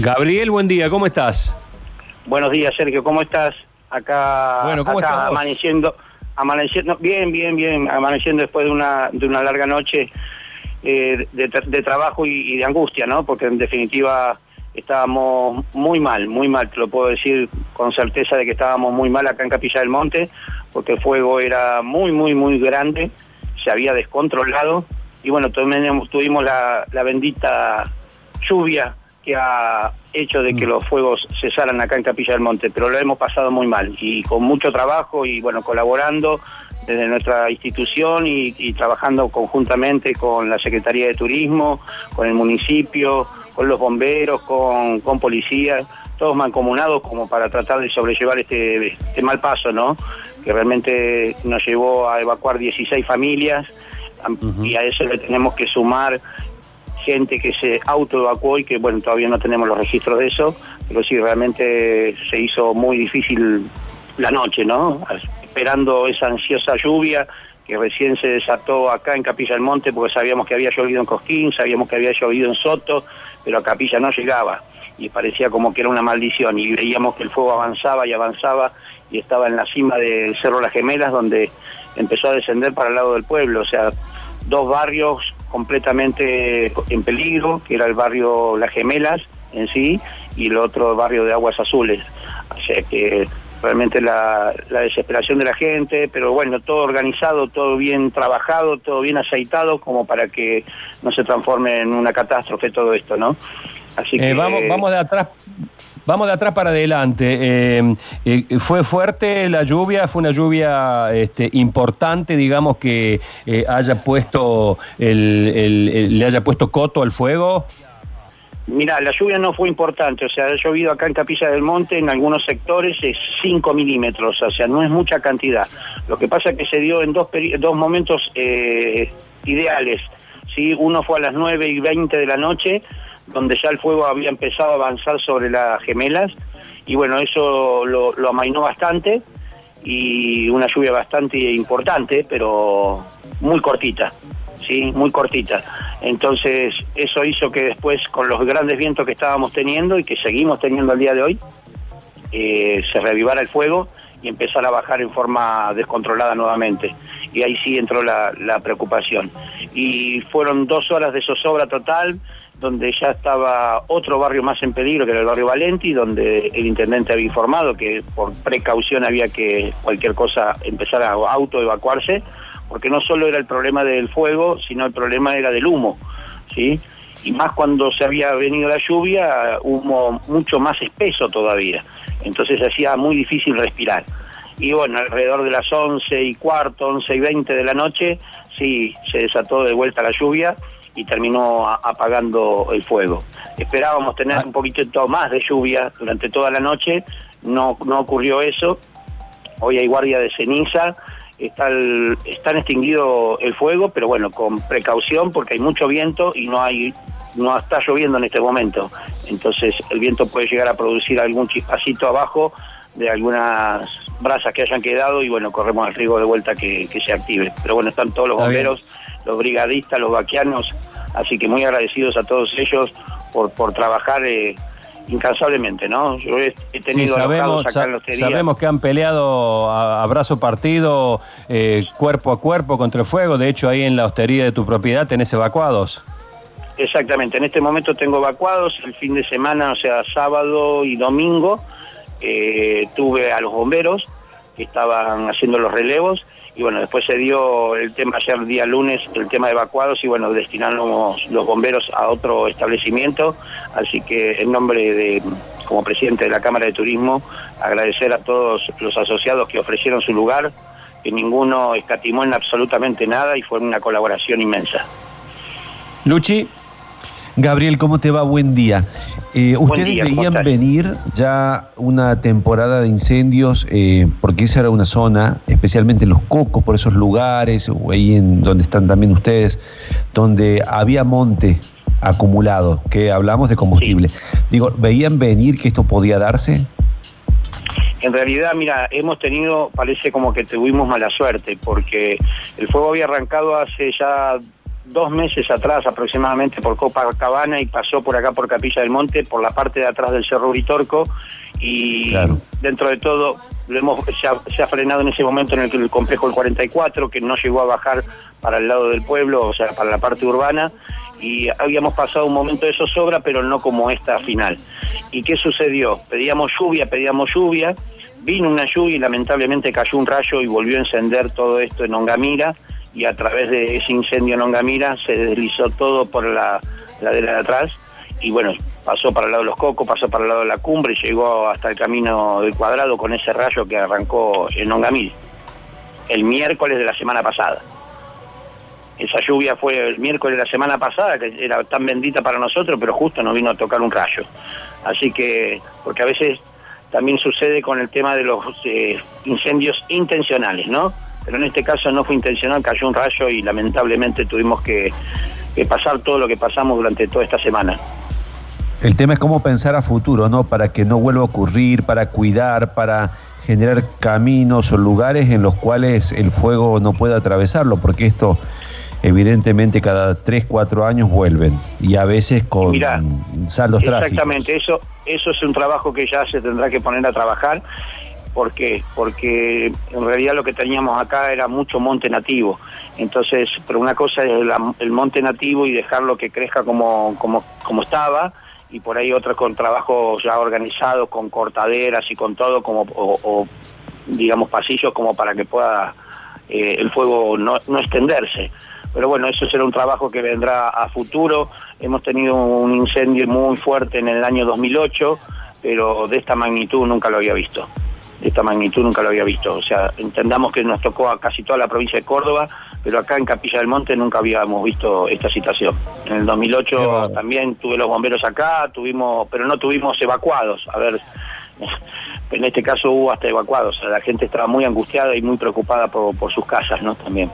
Gabriel, buen día, ¿cómo estás? Buenos días, Sergio, ¿cómo estás? Acá, Bueno, ¿cómo acá estás amaneciendo, amaneciendo, bien, bien, bien, amaneciendo después de una, de una larga noche eh, de trabajo y, y de angustia, ¿no? Porque en definitiva estábamos muy mal, muy mal, te lo puedo decir con certeza de que estábamos muy mal acá en Capilla del Monte, porque el fuego era muy, muy, muy grande, se había descontrolado y bueno, también tuvimos la, la bendita lluvia que ha hecho de que los fuegos cesaran acá en Capilla del Monte, pero lo hemos pasado muy mal y con mucho trabajo y bueno, colaborando desde nuestra institución y, y trabajando conjuntamente con la Secretaría de Turismo, con el municipio, con los bomberos, con, con policías, todos mancomunados como para tratar de sobrellevar este, este mal paso, ¿no? Que realmente nos llevó a evacuar 16 familias am- y a eso le tenemos que sumar gente que se autoevacuó y que bueno, todavía no tenemos los registros de eso, pero sí realmente se hizo muy difícil la noche, ¿no? Esperando esa ansiosa lluvia que recién se desató acá en Capilla del Monte porque sabíamos que había llovido en Cosquín, sabíamos que había llovido en Soto, pero a Capilla no llegaba y parecía como que era una maldición y veíamos que el fuego avanzaba y avanzaba y estaba en la cima del Cerro Las Gemelas donde empezó a descender para el lado del pueblo, o sea, dos barrios completamente en peligro, que era el barrio Las Gemelas en sí y el otro barrio de Aguas Azules. O sea que realmente la, la desesperación de la gente, pero bueno, todo organizado, todo bien trabajado, todo bien aceitado, como para que no se transforme en una catástrofe todo esto, ¿no? Así que Eh, vamos, vamos de atrás. Vamos de atrás para adelante. Eh, eh, ¿Fue fuerte la lluvia? ¿Fue una lluvia este, importante, digamos, que eh, haya puesto le haya puesto coto al fuego? Mira, la lluvia no fue importante, o sea, ha llovido acá en Capilla del Monte en algunos sectores es 5 milímetros, o sea, no es mucha cantidad. Lo que pasa es que se dio en dos, momentos ideales, ¿sí? Uno fue a las 9 y 20 de la noche, donde ya el fuego había empezado a avanzar sobre las gemelas, y bueno, eso lo, amainó bastante, y una lluvia bastante importante, pero muy cortita, ¿sí? Muy cortita. Entonces, eso hizo que después, con los grandes vientos que estábamos teniendo y que seguimos teniendo al día de hoy, eh, se revivara el fuego y empezara a bajar en forma descontrolada nuevamente. Y ahí sí entró la, la preocupación. Y fueron dos horas de zozobra total, donde ya estaba otro barrio más en peligro, que era el barrio Valenti, donde el intendente había informado que por precaución había que cualquier cosa empezar a autoevacuarse, porque no solo era el problema del fuego, sino el problema era del humo, ¿sí? Y más cuando se había venido la lluvia, humo mucho más espeso todavía. Entonces hacía muy difícil respirar. Y bueno, alrededor de las 11 y cuarto, 11 y 20 de la noche, sí, se desató de vuelta la lluvia y terminó apagando el fuego. Esperábamos tener un poquito más de lluvia durante toda la noche, no, no ocurrió eso. Hoy hay guardia de ceniza, está el- están extinguido el fuego, pero bueno, con precaución porque hay mucho viento y no hay no está lloviendo en este momento. Entonces el viento puede llegar a producir algún chispacito abajo de algunas brasas que hayan quedado y bueno, corremos el riesgo de vuelta que, que se active. Pero bueno, están todos los Está bien. bomberos, los brigadistas, los vaquianos, así que muy agradecidos a todos ellos por, por trabajar eh, incansablemente, ¿no? Yo he, he Sí, tenido sabemos, acá en hostería. sabemos que han peleado a, a brazo partido, eh, cuerpo a cuerpo contra el fuego. De hecho, ahí en la hostería de tu propiedad tenés evacuados. Exactamente, en este momento tengo evacuados el fin de semana, o sea, sábado y domingo, eh, tuve a los bomberos que estaban haciendo los relevos. Y bueno, después se dio el tema ayer día lunes, el tema de evacuados y bueno, destinamos los bomberos a otro establecimiento, así que en nombre de, como presidente de la Cámara de Turismo, agradecer a todos los asociados que ofrecieron su lugar, que ninguno escatimó en absolutamente nada y fue una colaboración inmensa. Luchi, Gabriel, ¿cómo te va? Buen día. Eh, ¿Ustedes día, ¿cómo veían venir ya una temporada de incendios? eh, porque esa era una zona, especialmente en los cocos, por esos lugares, o ahí en donde están también ustedes, donde había monte acumulado, que hablamos de combustible. Digo, ¿veían venir que esto podía darse? En realidad, mira, hemos tenido, parece como que tuvimos mala suerte, porque el fuego había arrancado hace ya dos meses atrás aproximadamente por Copacabana y pasó por acá por Capilla del Monte, por la parte de atrás del Cerro Uritorco y dentro de todo lo hemos, se ha, frenado en ese momento en el, el complejo el 44, que no llegó a bajar para el lado del pueblo, o sea, para la parte urbana, y habíamos pasado un momento de zozobra, pero no como esta final. ¿Y qué sucedió? Pedíamos lluvia, pedíamos lluvia, vino una lluvia y lamentablemente cayó un rayo y volvió a encender todo esto en Ongamira, y a través de ese incendio en Ongamira se deslizó todo por la ladera de atrás, y bueno, pasó para el lado de los cocos, pasó para el lado de la cumbre y llegó hasta el camino del cuadrado con ese rayo que arrancó en Ongamil, el miércoles de la semana pasada. Esa lluvia fue el miércoles de la semana pasada, que era tan bendita para nosotros, pero justo nos vino a tocar un rayo. Así que, porque a veces también sucede con el tema de los eh, incendios intencionales, ¿no? Pero en este caso no fue intencional, cayó un rayo y lamentablemente tuvimos que pasar todo lo que pasamos durante toda esta semana. El tema es cómo pensar a futuro, ¿no? Para que no vuelva a ocurrir, para cuidar, para generar caminos o lugares en los cuales el fuego no pueda atravesarlo, porque esto evidentemente cada 3, 4 años vuelven y a veces con saldos trágicos. Exactamente, eso, eso es un trabajo que ya se tendrá que poner a trabajar. ¿Por qué? Porque en realidad lo que teníamos acá era mucho monte nativo. Entonces, pero una cosa es el monte nativo y dejarlo que crezca como, como, estaba, y por ahí otra con trabajos ya organizados, con cortaderas y con todo, como o, digamos pasillos como para que pueda eh, el fuego no, extenderse. Pero bueno, eso será un trabajo que vendrá a futuro. Hemos tenido un incendio muy fuerte en el año 2008, pero de esta magnitud nunca lo había visto. De esta magnitud nunca lo había visto. O sea, entendamos que nos tocó a casi toda la provincia de Córdoba, pero acá en Capilla del Monte nunca habíamos visto esta situación. En el 2008 también tuve los bomberos acá, tuvimos, pero no tuvimos evacuados. A ver, en este caso hubo hasta evacuados. La gente estaba muy angustiada y muy preocupada por, por sus casas, ¿no? También.